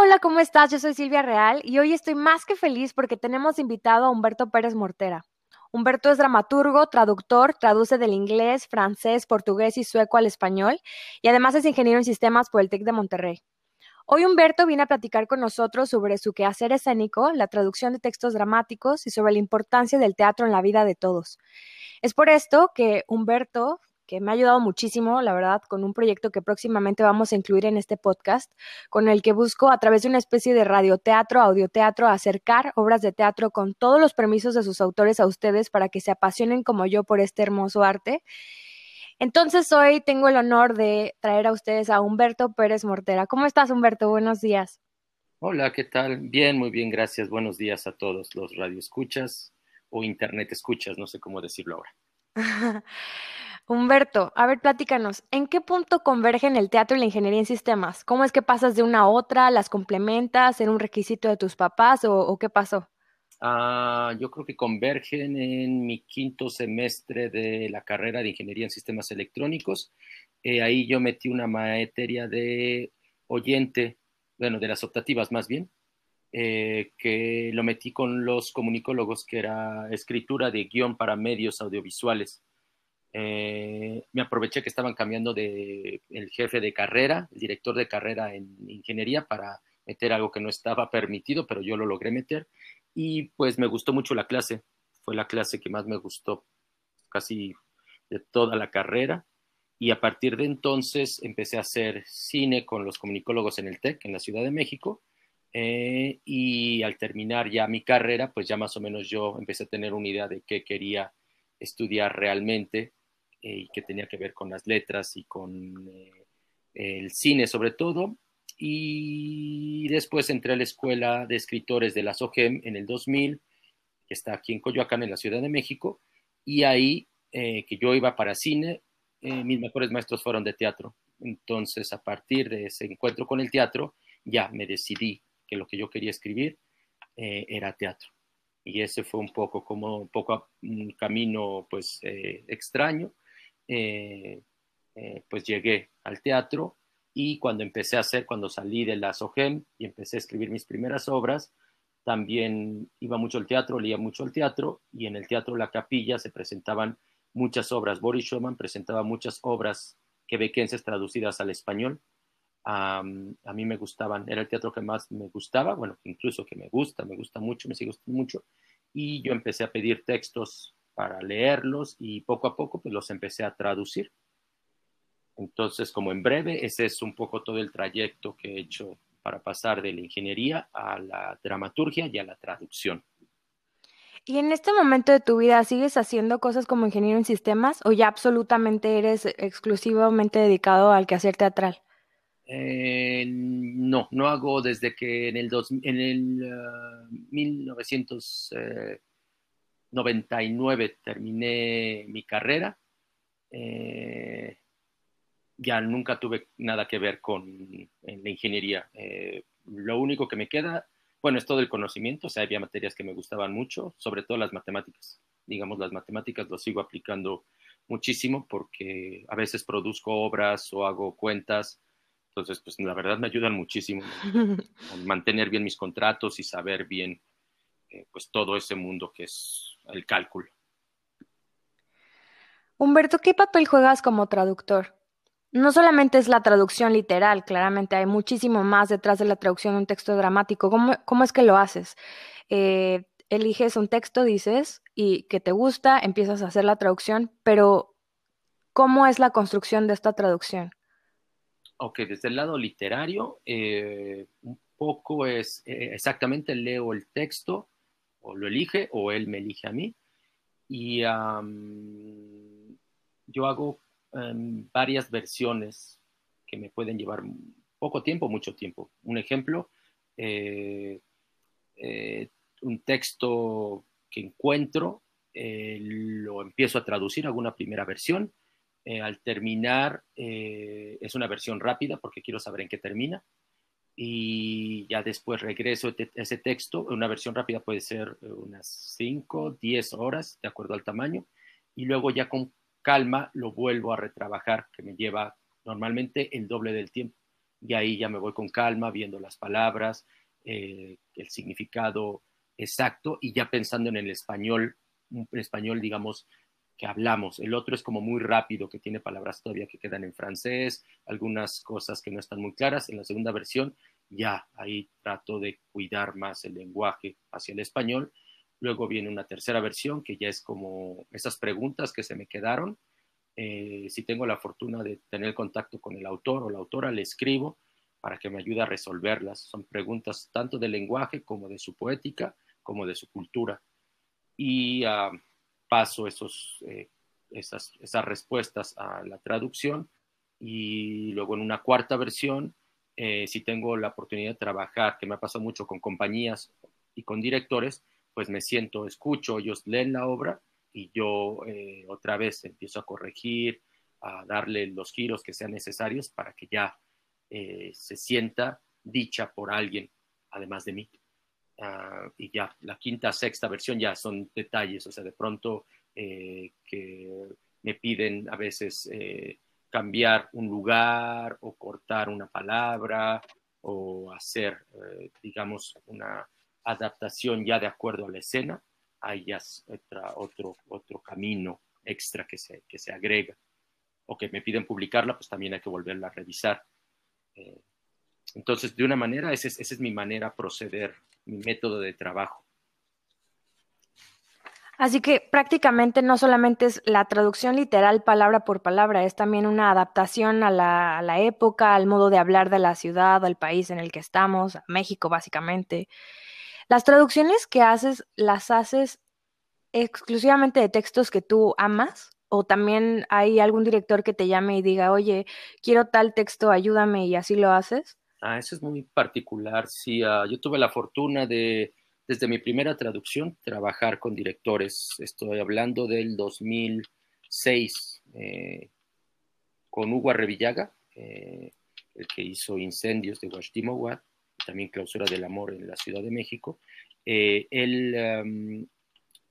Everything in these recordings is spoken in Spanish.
Hola, ¿cómo estás? Yo soy Silvia Real y hoy estoy más que feliz porque tenemos invitado a Humberto Pérez Mortera. Humberto es dramaturgo, traductor, traduce del inglés, francés, portugués y sueco al español y además es ingeniero en sistemas por el TEC de Monterrey. Hoy Humberto viene a platicar con nosotros sobre su quehacer escénico, la traducción de textos dramáticos y sobre la importancia del teatro en la vida de todos. Es por esto que Humberto que me ha ayudado muchísimo, la verdad, con un proyecto que próximamente vamos a incluir en este podcast, con el que busco a través de una especie de radioteatro, audioteatro, acercar obras de teatro con todos los permisos de sus autores a ustedes para que se apasionen como yo por este hermoso arte. Entonces hoy tengo el honor de traer a ustedes a Humberto Pérez Mortera. ¿Cómo estás, Humberto? Buenos días. Hola, ¿qué tal? Bien, muy bien, gracias. Buenos días a todos los radioescuchas o internet escuchas, no sé cómo decirlo ahora. Humberto, a ver, platícanos, ¿en qué punto convergen el teatro y la ingeniería en sistemas? ¿Cómo es que pasas de una a otra? ¿Las complementas? ¿En un requisito de tus papás o, qué pasó? Ah, yo creo que convergen en mi quinto semestre de la carrera de ingeniería en sistemas electrónicos. Eh, ahí yo metí una materia de oyente, bueno, de las optativas más bien, eh, que lo metí con los comunicólogos, que era escritura de guion para medios audiovisuales. Eh, me aproveché que estaban cambiando de el jefe de carrera, el director de carrera en ingeniería para meter algo que no estaba permitido, pero yo lo logré meter. Y pues me gustó mucho la clase. Fue la clase que más me gustó casi de toda la carrera. Y a partir de entonces empecé a hacer cine con los comunicólogos en el TEC en la Ciudad de México. Eh, y al terminar ya mi carrera pues ya más o menos yo empecé a tener una idea de qué quería estudiar realmente y que tenía que ver con las letras y con eh, el cine sobre todo. Y después entré a la Escuela de Escritores de la SOGEM en el 2000, que está aquí en Coyoacán, en la Ciudad de México, y ahí eh, que yo iba para cine, mis mejores maestros fueron de teatro. Entonces, a partir de ese encuentro con el teatro, ya me decidí que lo que yo quería escribir era teatro. Y ese fue un poco como un poco un camino pues extraño, eh, eh, pues llegué al teatro y cuando empecé a hacer, cuando salí de la SOGEM y empecé a escribir mis primeras obras, también iba mucho al teatro, leía mucho al teatro y en el teatro La Capilla se presentaban muchas obras. Boris Schumann presentaba muchas obras quebequenses traducidas al español. a mí me gustaban, era el teatro que más me gustaba, bueno, incluso que me gusta, me gusta mucho, me sigue gustando mucho. Y yo empecé a pedir textos para leerlos y poco a poco pues los empecé a traducir. Entonces, como en breve, ese es un poco todo el trayecto que he hecho para pasar de la ingeniería a la dramaturgia y a la traducción. ¿Y en este momento de tu vida sigues haciendo cosas como ingeniero en sistemas o ya absolutamente eres exclusivamente dedicado al quehacer teatral? Eh, no, no hago desde que en el, dos, en el 1900, ah, 99 terminé mi carrera. Eh, ya nunca tuve nada que ver con la ingeniería. Eh, lo único que me queda, bueno, es todo el conocimiento. O sea, había materias que me gustaban mucho, sobre todo las matemáticas. Digamos, las matemáticas lo sigo aplicando muchísimo porque a veces produzco obras o hago cuentas. Entonces, pues la verdad me ayudan muchísimo a mantener bien mis contratos y saber bien eh, pues todo ese mundo que es el cálculo. Humberto, ¿qué papel juegas como traductor? no solamente es la traducción literal, claramente hay muchísimo más detrás de la traducción de un texto dramático. ¿Cómo, es que lo haces? Eh, eliges un texto, dices, y que te gusta, empiezas a hacer la traducción, pero ¿cómo es la construcción de esta traducción? Ok, desde el lado literario, eh, un poco es eh, exactamente leo el texto, o lo elige, o él me elige a mí, y yo hago Em, varias versiones que me pueden llevar poco tiempo, mucho tiempo. Un ejemplo, eh, eh, un texto que encuentro, eh, lo empiezo a traducir, hago una primera versión. al terminar, es una versión rápida porque quiero saber en qué termina. Y ya después regreso ese texto. Una versión rápida puede ser unas 5, 10 horas, de acuerdo al tamaño. Y luego ya con calma lo vuelvo a retrabajar, que me lleva normalmente el doble del tiempo. Y ahí ya me voy con calma, viendo las palabras, eh, el significado exacto y ya pensando en el español, un español, digamos, que hablamos. El otro es como muy rápido, que tiene palabras todavía que quedan en francés, algunas cosas que no están muy claras. En la segunda versión, ya ahí trato de cuidar más el lenguaje hacia el español Luego viene una tercera versión que ya es como esas preguntas que se me quedaron. Eh, si tengo la fortuna de tener contacto con el autor o la autora, le escribo para que me ayude a resolverlas. Son preguntas tanto del lenguaje como de su poética, como de su cultura. Y ah, paso esos, eh, esas, respuestas a la traducción. Y luego en una cuarta versión, eh, si tengo la oportunidad de trabajar, que me ha pasado mucho con compañías y con directores, pues me siento, escucho, ellos leen la obra y yo eh, otra vez empiezo a corregir, a darle los giros que sean necesarios para que ya se sienta dicha por alguien, además de mí. Ah, y ya la quinta, sexta versión ya son detalles, o sea, de pronto eh, que me piden a veces cambiar un lugar o cortar una palabra o hacer, digamos, una adaptación ya de acuerdo a la escena, hay ya otro, otro camino extra que se, que se agrega. O que me piden publicarla, pues también hay que volverla a revisar. Eh, entonces, de una manera, esa es, esa es mi manera de proceder, mi método de trabajo. Así que prácticamente no solamente es la traducción literal palabra por palabra, es también una adaptación a la, a la, época, al modo de hablar de la ciudad, al país en el que estamos, México básicamente. Las traducciones que haces, ¿las haces exclusivamente de textos que tú amas? ¿O también hay algún director que te llame y diga, oye, quiero tal texto, ayúdame y así lo haces? Ah, eso es muy particular. Sí, ah, yo tuve la fortuna de, desde mi primera traducción, trabajar con directores. Estoy hablando del 2006, eh, con Hugo Arrevillaga, eh, el que hizo Incendios de Guashtimowa, también Clausura del Amor en la Ciudad de México. Eh, él, em,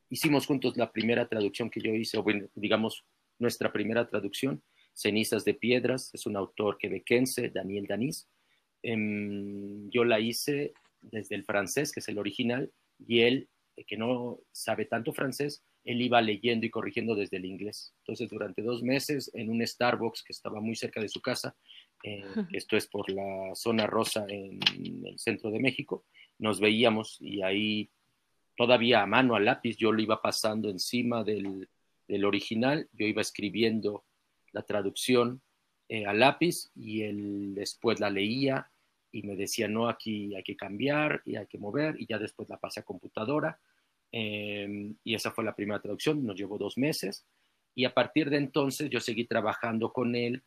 hicimos juntos la primera traducción que yo hice, o bueno, digamos, nuestra primera traducción, Cenizas de Piedras, es un autor quebequense, Daniel Danís. Em, yo la hice desde el francés, que es el original, y él, que no sabe tanto francés, él iba leyendo y corrigiendo desde el inglés. Entonces, durante dos meses, en un Starbucks que estaba muy cerca de su casa, eh, esto es por la zona rosa en el centro de México, nos veíamos y ahí todavía a mano, a lápiz, yo lo iba pasando encima del, original, yo iba escribiendo la traducción eh, a lápiz y él después la leía y me decía, no, aquí hay que cambiar y hay que mover y ya después la pasé a computadora em, y esa fue la primera traducción, nos llevó dos meses y a partir de entonces yo seguí trabajando con él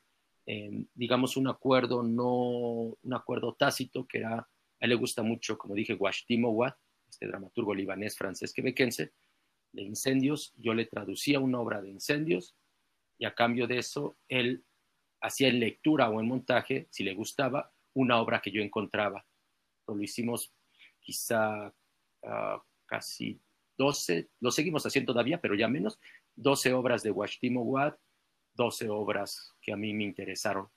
digamos, un acuerdo, no un acuerdo tácito, que era, a él le gusta mucho, como dije, Washtimo Wat, este dramaturgo libanés francés quebequense, de incendios, yo le traducía una obra de incendios y a cambio de eso, él hacía en lectura o en montaje, si le gustaba, una obra que yo encontraba. Lo hicimos quizá ah, casi 12, lo seguimos haciendo todavía, pero ya menos, 12 obras de Washtimo Wat 12 obras que a mí me interesaron,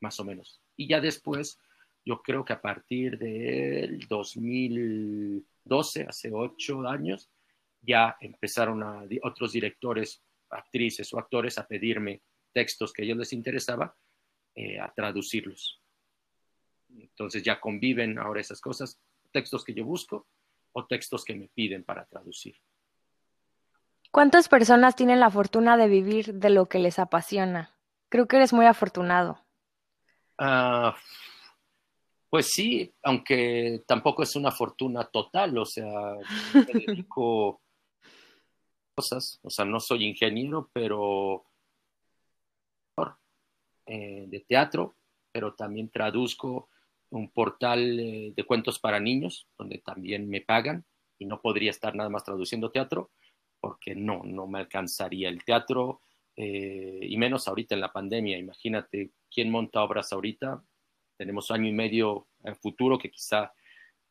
más o menos. Y ya después, yo creo que a partir del 2012, hace ocho años, ya empezaron a, otros directores, actrices o actores a pedirme textos que a ellos les interesaba eh, a traducirlos. Entonces ya conviven ahora esas cosas, textos que yo busco o textos que me piden para traducir. ¿Cuántas personas tienen la fortuna de vivir de lo que les apasiona? Creo que eres muy afortunado. Ah, pues sí, aunque tampoco es una fortuna total, o sea, me dedico cosas, o sea, no soy ingeniero, pero eh, de teatro, pero también traduzco un portal eh, de cuentos para niños, donde también me pagan y no podría estar nada más traduciendo teatro, porque no, no me alcanzaría el teatro, eh, y menos ahorita en la pandemia. Imagínate quién monta obras ahorita. Tenemos año y medio en futuro que quizá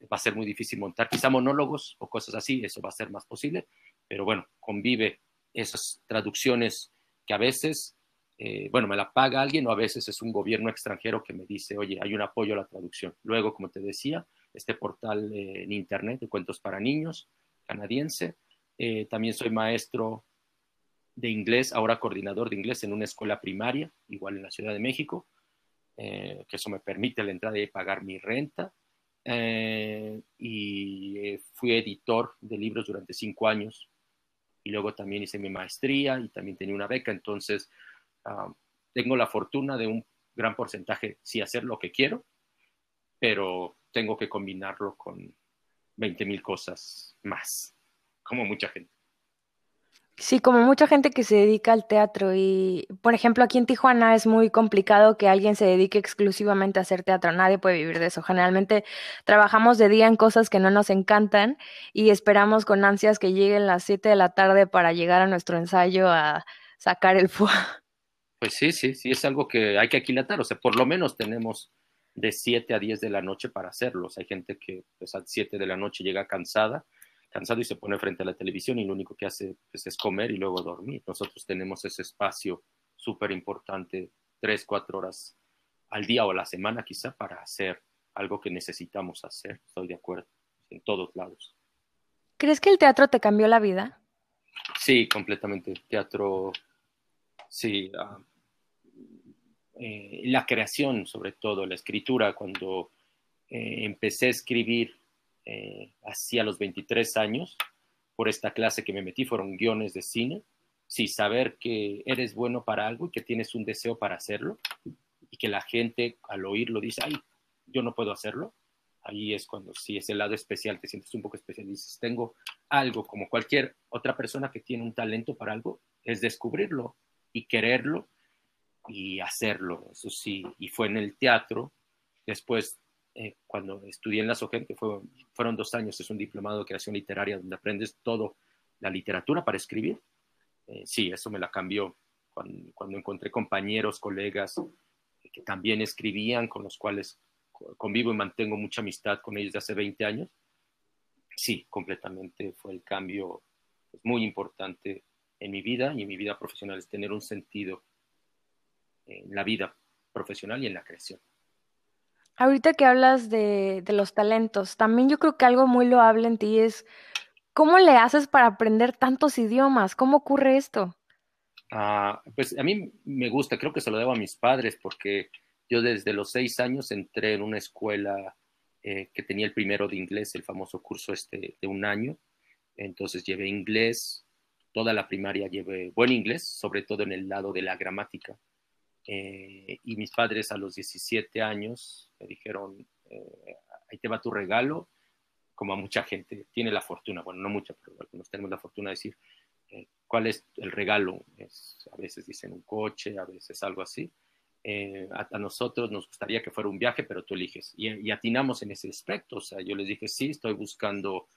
va a ser muy difícil montar, quizá monólogos o cosas así, eso va a ser más posible, pero bueno, convive esas traducciones que a veces eh, bueno, me la paga alguien o a veces es un gobierno extranjero que me dice, oye, hay un apoyo a la traducción. Luego, como te decía, este portal eh, en Internet de cuentos para niños canadiense. Eh, también soy maestro de inglés, ahora coordinador de inglés en una escuela primaria, igual en la Ciudad de México, que eso me permite la entrada y pagar mi renta. y fui editor de libros durante cinco años y luego también hice mi maestría y también tenía una beca, entonces Ah, tengo la fortuna de un gran porcentaje, sí, hacer lo que quiero, pero tengo que combinarlo con 20 mil cosas más, como mucha gente. Sí, como mucha gente que se dedica al teatro y, por ejemplo, aquí en Tijuana es muy complicado que alguien se dedique exclusivamente a hacer teatro, nadie puede vivir de eso. Generalmente trabajamos de día en cosas que no nos encantan y esperamos con ansias que lleguen las 7 de la tarde para llegar a nuestro ensayo a sacar el fuego. Pues sí, sí, sí, es algo que hay que aquilatar. O sea, por lo menos tenemos de 7 a 10 de la noche para hacerlos. Hay gente que pues, a 7 de la noche llega cansada, cansado y se pone frente a la televisión y lo único que hace pues, es comer y luego dormir. Nosotros tenemos ese espacio súper importante, 3, 4 horas al día o a la semana quizá para hacer algo que necesitamos hacer. Estoy de acuerdo, en todos lados. ¿Crees que el teatro te cambió la vida? Sí, completamente. Teatro, sí. Ah, eh, la creación, sobre todo, la escritura, cuando eh, empecé a escribir eh, hacia los 23 años, por esta clase que me metí, fueron guiones de cine, sí, saber que eres bueno para algo y que tienes un deseo para hacerlo, y que la gente al oírlo dice, ay, yo no puedo hacerlo, ahí es cuando sí es el lado especial, te sientes un poco especial, dices, tengo algo como cualquier otra persona que tiene un talento para algo, es descubrirlo y quererlo y hacerlo, eso sí, y fue en el teatro. Después, eh, cuando estudié en la SOGEN, que fue, fueron dos años, es un diplomado de creación literaria donde aprendes todo la literatura para escribir. Eh, sí, eso me la cambió cuando, cuando, encontré compañeros, colegas que también escribían, con los cuales convivo y mantengo mucha amistad con ellos de hace 20 años. Sí, completamente fue el cambio pues, muy importante en mi vida y en mi vida profesional, es tener un sentido en la vida profesional y en la creación. Ahorita que hablas de, los talentos, también yo creo que algo muy loable en ti es cómo le haces para aprender tantos idiomas, cómo ocurre esto. Ah, pues a mí me gusta, creo que se lo debo a mis padres porque yo desde los seis años entré en una escuela eh, que tenía el primero de inglés, el famoso curso este de un año. Entonces llevé inglés, toda la primaria llevé buen inglés, sobre todo en el lado de la gramática. Eh, y mis padres a los 17 años me dijeron, eh, ahí te va tu regalo, como a mucha gente tiene la fortuna, bueno, no mucha, pero algunos tenemos la fortuna de decir, eh, ¿cuál es el regalo? A veces dicen un coche, a veces algo así. A, nosotros nos gustaría que fuera un viaje, pero tú eliges. Y, y, atinamos en ese aspecto. O sea, yo les dije, sí, estoy buscando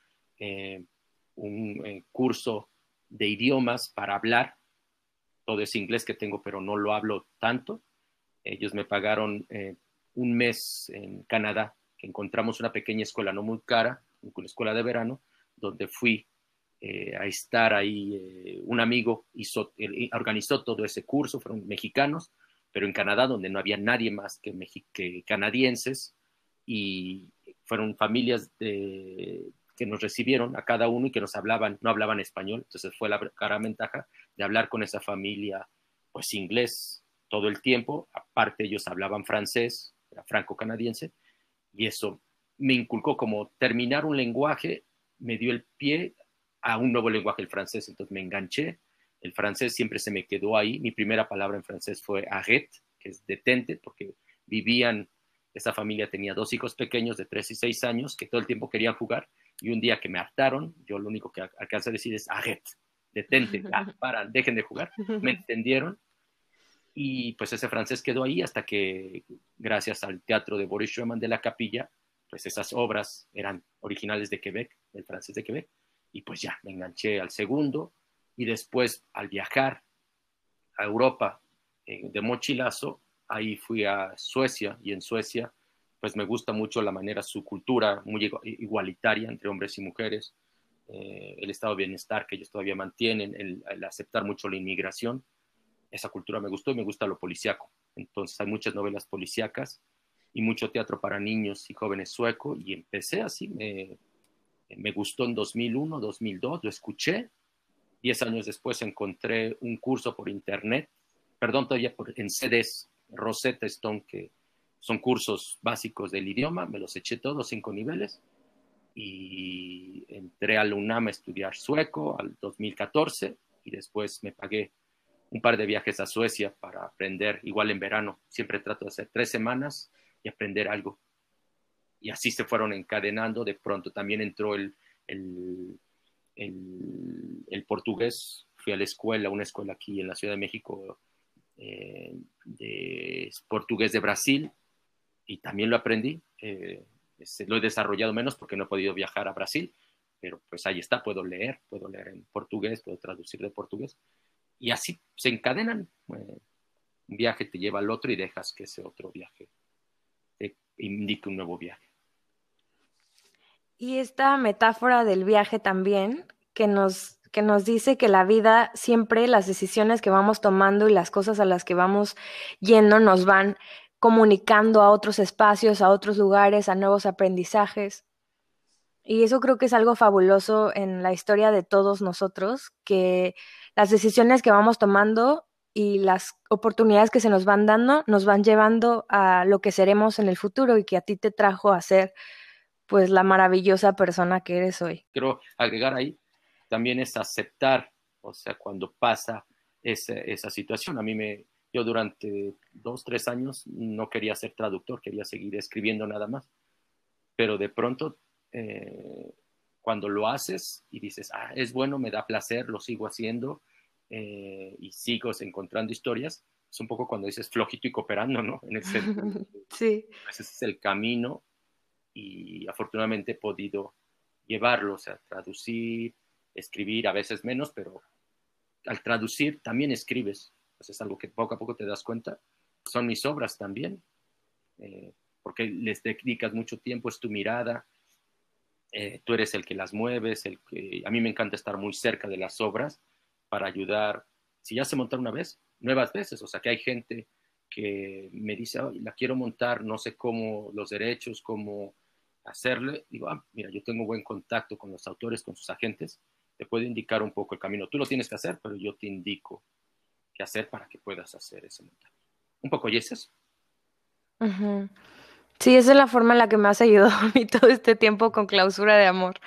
un curso de idiomas para hablar todo ese inglés que tengo, pero no lo hablo tanto. Ellos me pagaron eh, un mes en Canadá, que encontramos una pequeña escuela no muy cara, una escuela de verano, donde fui eh, a estar ahí. Eh, un amigo hizo, organizó todo ese curso, fueron mexicanos, pero en Canadá, donde no había nadie más que, que canadienses, y fueron familias de, que nos recibieron a cada uno y que nos hablaban, no hablaban español, entonces fue la gran ventaja de hablar con esa familia, pues inglés, todo el tiempo. Aparte, ellos hablaban francés, era franco-canadiense, y eso me inculcó como terminar un lenguaje, me dio el pie a un nuevo lenguaje, el francés. Entonces me enganché. El francés siempre se me quedó ahí. Mi primera palabra en francés fue arrête, que es detente, porque vivían, esa familia tenía dos hijos pequeños de tres y seis años que todo el tiempo querían jugar. Y un día que me hartaron, yo lo único que alcancé a decir es arrête, detente, ah, para, dejen de jugar. Me entendieron. Y pues ese francés quedó ahí hasta que, gracias al teatro de Boris Schumann de la Capilla, pues esas obras eran originales de Quebec, del francés de Quebec, y pues ya me enganché al segundo y después al viajar a Europa eh, de mochilazo, ahí fui a Suecia y en Suecia pues me gusta mucho la manera, su cultura muy igualitaria entre hombres y mujeres, eh, el estado de bienestar que ellos todavía mantienen, el, aceptar mucho la inmigración, esa cultura me gustó y me gusta lo policíaco. Entonces hay muchas novelas policíacas y mucho teatro para niños y jóvenes sueco y empecé así, me, me gustó en 2001, 2002, lo escuché. Diez años después encontré un curso por internet, perdón, todavía por, en CDs, Rosetta Stone, que son cursos básicos del idioma, me los eché todos, cinco niveles, y entré al UNAM a estudiar sueco al 2014 y después me pagué un par de viajes a Suecia para aprender, igual en verano, siempre trato de hacer tres semanas y aprender algo y así se fueron encadenando. De pronto también entró el, el, el, portugués. Fui a la escuela, una escuela aquí en la Ciudad de México, eh, de portugués de Brasil, y también lo aprendí. Eh, lo he desarrollado menos porque no he podido viajar a Brasil, pero pues ahí está, puedo leer, puedo leer en portugués, puedo traducir de portugués. Y así se encadenan. Eh, un viaje te lleva al otro y dejas que ese otro viaje te indique un nuevo viaje. Y esta metáfora del viaje también, que nos, que nos dice que la vida siempre, las decisiones que vamos tomando y las cosas a las que vamos yendo nos van comunicando a otros espacios, a otros lugares, a nuevos aprendizajes. Y eso creo que es algo fabuloso en la historia de todos nosotros, que las decisiones que vamos tomando y las oportunidades que se nos van dando nos van llevando a lo que seremos en el futuro y que a ti te trajo a ser pues la maravillosa persona que eres hoy. Quiero agregar ahí también es aceptar, o sea, cuando pasa esa, esa situación. A mí me, yo durante dos, tres años no quería ser traductor, quería seguir escribiendo nada más, pero de pronto eh, cuando lo haces y dices, ah, es bueno, me da placer, lo sigo haciendo eh, y sigo encontrando historias, es un poco cuando dices flojito y cooperando, ¿no? En el sí. Ese es el camino y afortunadamente he podido llevarlo, o sea, traducir, escribir, a veces menos, pero al traducir también escribes, pues es algo que poco a poco te das cuenta. Son mis obras también, eh, porque les dedicas mucho tiempo, es tu mirada, eh, tú eres el que las mueves, el que a mí me encanta estar muy cerca de las obras para ayudar. Si ya se montaron una vez, nuevas veces, o sea que hay gente que me dice, la quiero montar, no sé cómo los derechos, cómo hacerle, digo, ah, mira, yo tengo buen contacto con los autores, con sus agentes, te puedo indicar un poco el camino. Tú lo tienes que hacer, pero yo te indico qué hacer para que puedas hacer ese montaje. Un poco, ¿y es eso? Sí, esa es la forma en la que me has ayudado a mí todo este tiempo con clausura de amor.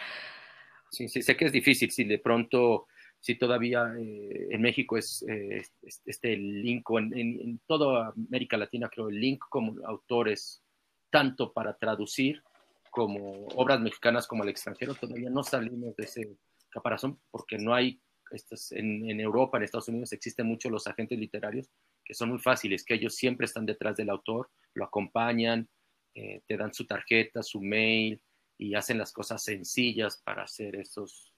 Sí, sí, sé que es difícil, si de pronto, si todavía eh, en México es eh, este link, en, en, toda América Latina creo, el link como autores, tanto para traducir como obras mexicanas como al extranjero, todavía no salimos de ese caparazón porque no hay, en, Europa, en Estados Unidos existen muchos los agentes literarios que son muy fáciles, que ellos siempre están detrás del autor, lo acompañan, eh, te dan su tarjeta, su mail y hacen las cosas sencillas para hacer esos,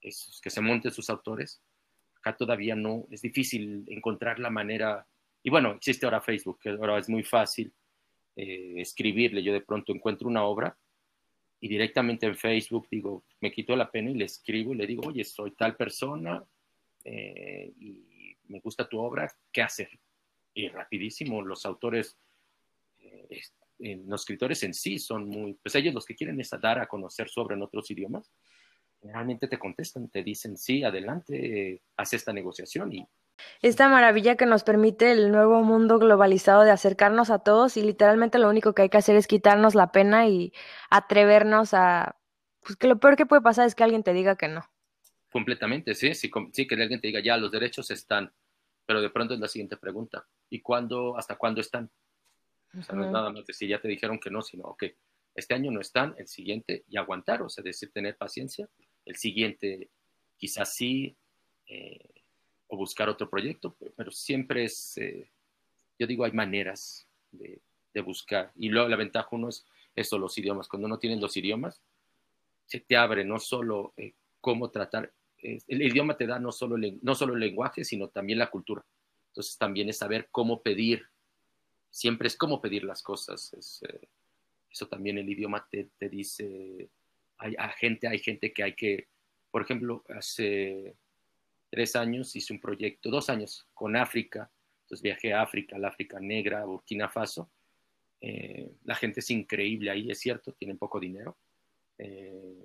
que se monten sus autores. Acá todavía no, es difícil encontrar la manera, y bueno, existe ahora Facebook, ahora es muy fácil eh, escribirle, yo de pronto encuentro una obra y directamente en Facebook digo, me quito la pena y le escribo y le digo, oye, soy tal persona eh, y me gusta tu obra, ¿qué hacer? Y rapidísimo, los autores, eh, los escritores en sí son muy, pues ellos los que quieren es dar a conocer sobre en otros idiomas, generalmente te contestan, te dicen, sí, adelante, haz esta negociación y esta maravilla que nos permite el nuevo mundo globalizado de acercarnos a todos y literalmente lo único que hay que hacer es quitarnos la pena y atrevernos a, pues que lo peor que puede pasar es que alguien te diga que no. Completamente, sí, sí, sí que alguien te diga, ya, los derechos están, pero de pronto es la siguiente pregunta, ¿y cuándo, hasta cuándo están? O sea, no es nada más decir, ya te dijeron que no, sino, ok, este año no están, el siguiente, y aguantar, o sea, decir, tener paciencia, el siguiente quizás sí, eh, o buscar otro proyecto, pero siempre es, eh, yo digo, hay maneras de, buscar. Y luego la ventaja uno es eso, los idiomas. Cuando no tienes los idiomas, se te abre no solo eh, cómo tratar, el idioma te da no solo, no solo el lenguaje, sino también la cultura. Entonces también es saber cómo pedir, siempre es cómo pedir las cosas. Eh, eso también el idioma te, te dice, hay, hay, gente, hay gente que hay que, por ejemplo, hace tres años hice un proyecto, dos años, con África. Entonces viajé a África, la África Negra, a Burkina Faso. Eh, la gente es increíble ahí, es cierto, tienen poco dinero, eh,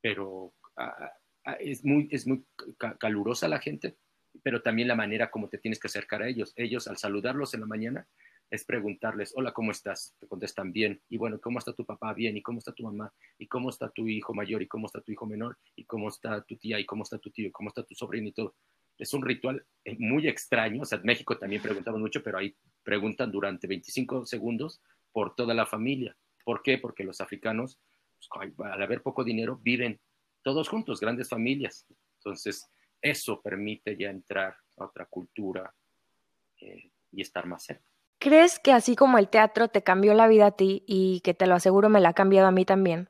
pero ah, ah, es muy, es muy calurosa la gente, pero también la manera como te tienes que acercar a ellos. Ellos al saludarlos en la mañana es preguntarles, hola, ¿cómo estás? Te contestan bien. Y bueno, ¿cómo está tu papá? Bien. ¿Y cómo está tu mamá? ¿Y cómo está tu hijo mayor? ¿Y cómo está tu hijo menor? ¿Y cómo está tu tía? ¿Y cómo está tu tío? ¿Y cómo está tu sobrino? Y todo. Es un ritual eh, muy extraño. O sea, en México también preguntamos mucho, pero ahí preguntan durante 25 segundos por toda la familia. ¿Por qué? Porque los africanos, pues, al haber poco dinero, viven todos juntos, grandes familias. Entonces, eso permite ya entrar a otra cultura eh, y estar más cerca. ¿Crees que así como el teatro te cambió la vida a ti y que te lo aseguro me la ha cambiado a mí también?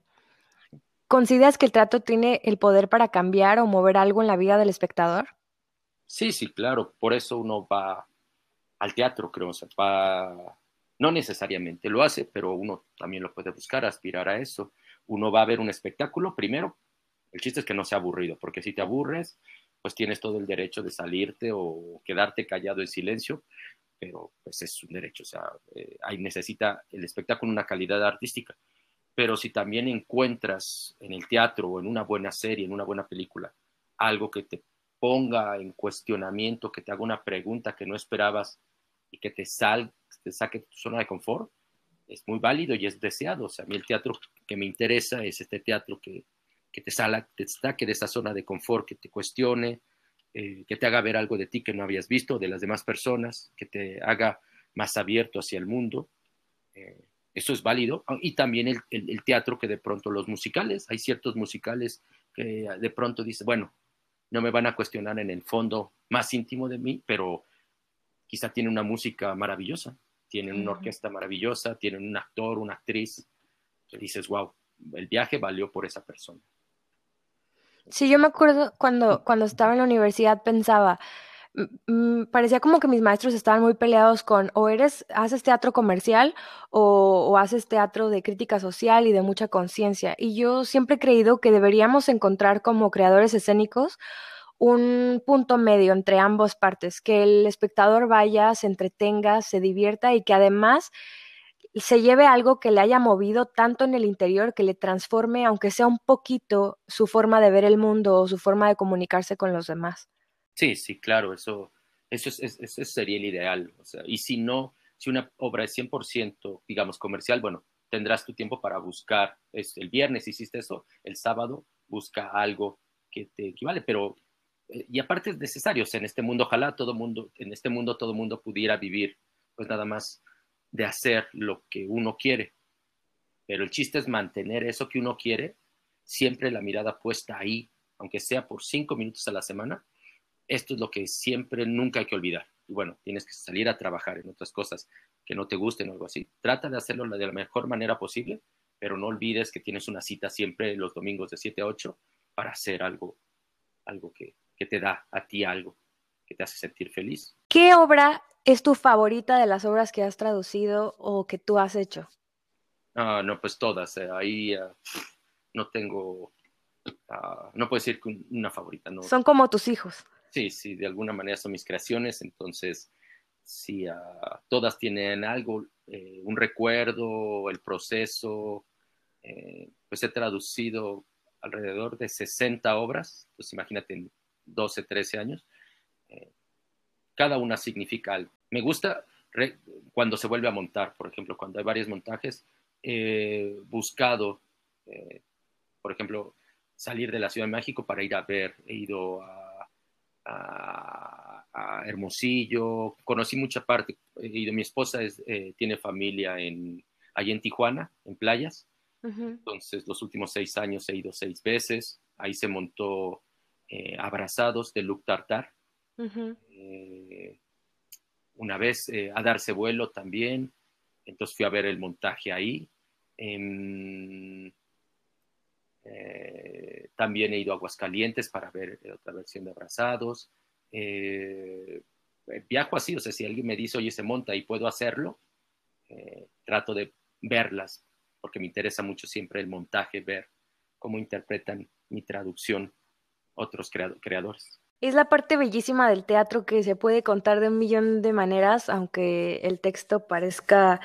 ¿Consideras que el teatro tiene el poder para cambiar o mover algo en la vida del espectador? Sí, sí, claro. Por eso uno va al teatro, creo. O sea, No necesariamente lo hace, pero uno también lo puede buscar, aspirar a eso. Uno va a ver un espectáculo primero. El chiste es que no sea aburrido, porque si te aburres, pues tienes todo el derecho de salirte o quedarte callado en silencio pero pues es un derecho, o sea, eh, ahí necesita el espectáculo una calidad artística. Pero si también encuentras en el teatro o en una buena serie, en una buena película, algo que te ponga en cuestionamiento, que te haga una pregunta que no esperabas y que te, sal, te saque de tu zona de confort, es muy válido y es deseado. O sea, a mí el teatro que me interesa es este teatro que, que te, sala, te saque de esa zona de confort, que te cuestione, eh, que te haga ver algo de ti que no habías visto, de las demás personas, que te haga más abierto hacia el mundo. Eh, eso es válido. Ah, y también el, teatro que de pronto los musicales, hay ciertos musicales que de pronto dice, bueno, no me van a cuestionar en el fondo más íntimo de mí, pero quizá tienen una música maravillosa, tienen una orquesta maravillosa, tienen un actor, una actriz, que dices, wow, el viaje valió por esa persona. Sí, yo me acuerdo cuando, cuando estaba en la universidad pensaba, parecía como que mis maestros estaban muy peleados con o eres, haces teatro comercial o, o haces teatro de crítica social y de mucha conciencia. Y yo siempre he creído que deberíamos encontrar como creadores escénicos un punto medio entre ambas partes, que el espectador vaya, se entretenga, se divierta y que además se lleve algo que le haya movido tanto en el interior que le transforme, aunque sea un poquito, su forma de ver el mundo o su forma de comunicarse con los demás. Sí, sí, claro, eso, eso, es, sería el ideal. Y si no, si una obra es 100%, digamos, comercial, bueno, tendrás tu tiempo para buscar. Es, el viernes hiciste eso, el sábado busca algo que te equivale, pero eh, y aparte es necesario, en este mundo, ojalá todo mundo, en este mundo todo mundo pudiera vivir, pues nada más de hacer lo que uno quiere. Pero el chiste es mantener eso que uno quiere, siempre la mirada puesta ahí, aunque sea por cinco minutos a la semana. Esto es lo que siempre, nunca hay que olvidar. Y bueno, tienes que salir a trabajar en otras cosas que no te gusten o algo así. Trata de hacerlo de la mejor manera posible, pero no olvides que tienes una cita siempre los domingos de 7 a 8 para hacer algo, algo que, que te da a ti algo, que te hace sentir feliz. ¿Qué obra es tu favorita de las obras que has traducido o que tú has hecho? Ah, no, pues todas. Eh, ahí ah, no tengo, ah, no puedo decir que una favorita. No. Son como tus hijos. Sí, sí, de alguna manera son mis creaciones, entonces sí, todas tienen algo, eh, un recuerdo, el proceso. Eh, pues he traducido alrededor de 60 obras, pues imagínate en 12, 13 años cada una significa algo. Me gusta cuando se vuelve a montar, por ejemplo, cuando hay varios montajes, he buscado, eh, por ejemplo, salir de la Ciudad de México para ir a ver, he ido a, Hermosillo, conocí mucha parte, he ido, mi esposa eh, tiene familia en, allí en Tijuana, en playas, entonces los últimos seis años he ido seis veces, ahí se montó eh, Abrazados de Luc Tartar, una vez eh, a darse vuelo también, entonces fui a ver el montaje ahí. Em, eh, también he ido a Aguascalientes para ver eh, otra versión de Abrazados. viajo así, o sea, si alguien me dice, oye, se monta y puedo hacerlo, trato de verlas, porque me interesa mucho siempre el montaje, ver cómo interpretan mi traducción otros creadores. Es la parte bellísima del teatro que se puede contar de un millón de maneras, aunque el texto parezca,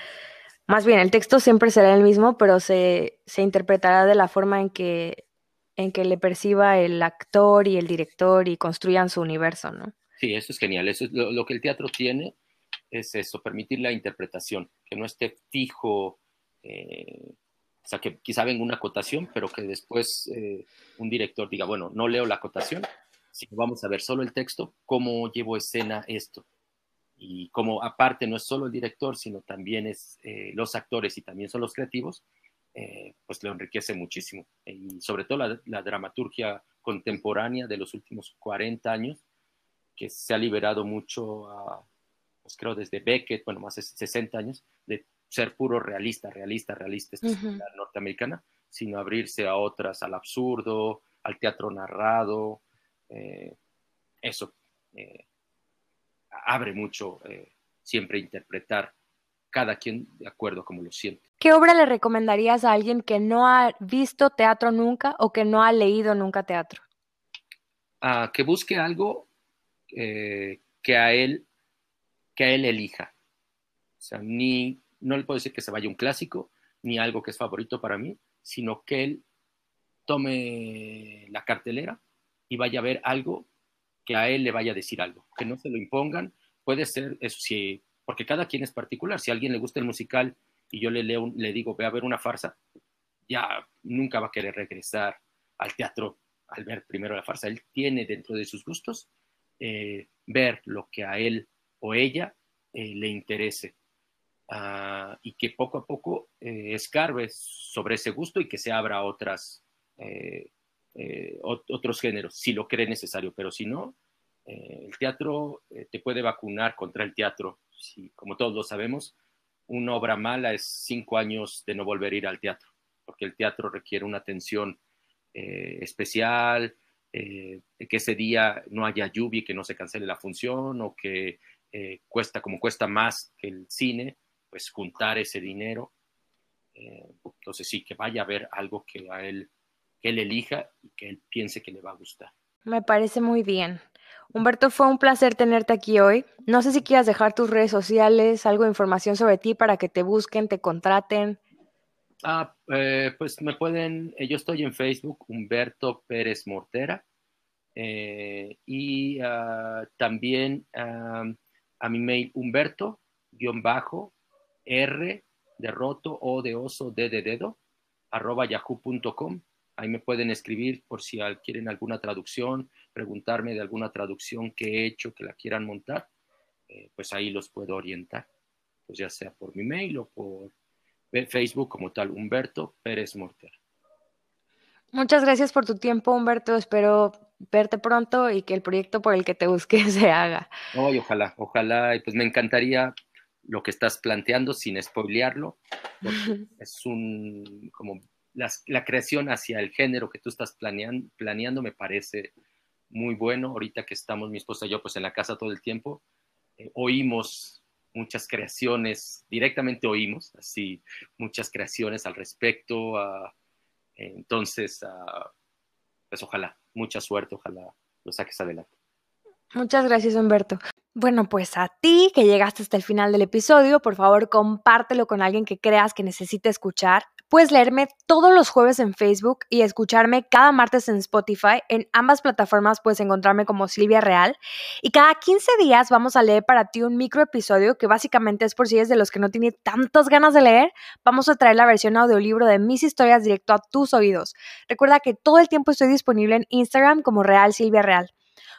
más bien, el texto siempre será el mismo, pero se, se interpretará de la forma en que, en que le perciba el actor y el director y construyan su universo, ¿no? Sí, eso es genial. Eso es lo, que el teatro tiene, es eso, permitir la interpretación, que no esté fijo, eh, o sea, que quizá venga una acotación, pero que después eh, un director diga, bueno, no leo la acotación, si vamos a ver solo el texto, cómo llevo escena esto. Y como aparte no es solo el director, sino también es eh, los actores y también son los creativos, eh, pues lo enriquece muchísimo. Y sobre todo la, dramaturgia contemporánea de los últimos 40 años, que se ha liberado mucho, pues creo desde Beckett, bueno, más de 60 años, de ser puro realista, realista, realista, esta es la norteamericana, sino abrirse a otras, al absurdo, al teatro narrado, eh, eso eh, abre mucho eh, siempre interpretar cada quien de acuerdo como lo siente. ¿Qué obra le recomendarías a alguien que no ha visto teatro nunca o que no ha leído nunca teatro? Ah, que busque algo que a él que a él elija. O sea, ni no le puedo decir que se vaya un clásico ni algo que es favorito para mí, sino que él tome la cartelera y vaya a ver algo que a él le vaya a decir algo, que no se lo impongan. Puede ser, eso sí, porque cada quien es particular. Si a alguien le gusta el musical y yo le, leo, le digo, ve a ver una farsa, ya nunca va a querer regresar al teatro al ver primero la farsa. Él tiene dentro de sus gustos eh, ver lo que a él o ella eh, le interese ah, y que poco a poco eh, escarbe sobre ese gusto y que se abra a otras eh, otros géneros, si lo cree necesario, pero si no, eh, el teatro eh, te puede vacunar contra el teatro. Si, como todos lo sabemos, una obra mala es cinco años de no volver a ir al teatro, porque el teatro requiere una atención especial, que ese día no haya lluvia y que no se cancele la función, o que cuesta como cuesta más que el cine, pues juntar ese dinero. entonces sí, que vaya a ver algo que a él que él elija y que él piense que le va a gustar. Me parece muy bien. Humberto, fue un placer tenerte aquí hoy. No sé si quieras dejar tus redes sociales, algo de información sobre ti para que te busquen, te contraten. Ah, eh, pues me pueden, eh, yo estoy en Facebook, Humberto Pérez Mortera, eh, y ah, también a mi mail Humberto-R de roto o de oso D de dedo, arroba yahoo.com. Ahí me pueden escribir por si quieren alguna traducción, preguntarme de alguna traducción que he hecho que la quieran montar, eh, pues ahí los puedo orientar, pues ya sea por mi mail o por Facebook como tal, Humberto Pérez Morter. Muchas gracias por tu tiempo, Humberto. Espero verte pronto y que el proyecto por el que te busque se haga. ojalá, ojalá, y pues me encantaría lo que estás planteando sin spoilearlo. es un como la, creación hacia el género que tú estás planeando, me parece muy bueno. Ahorita que estamos mi esposa y yo pues en la casa todo el tiempo, eh, oímos muchas creaciones, directamente oímos, así, muchas creaciones al respecto. entonces, pues ojalá, mucha suerte, ojalá lo saques adelante. Muchas gracias, Humberto. Bueno, pues a ti que llegaste hasta el final del episodio, por favor compártelo con alguien que creas que necesite escuchar Puedes leerme todos los jueves en Facebook y escucharme cada martes en Spotify. En ambas plataformas puedes encontrarme como Silvia Real. Y cada 15 días vamos a leer para ti un micro episodio que básicamente es por si eres de los que no tiene tantas ganas de leer. Vamos a traer la versión audiolibro de mis historias directo a tus oídos. Recuerda que todo el tiempo estoy disponible en Instagram como Real Silvia Real.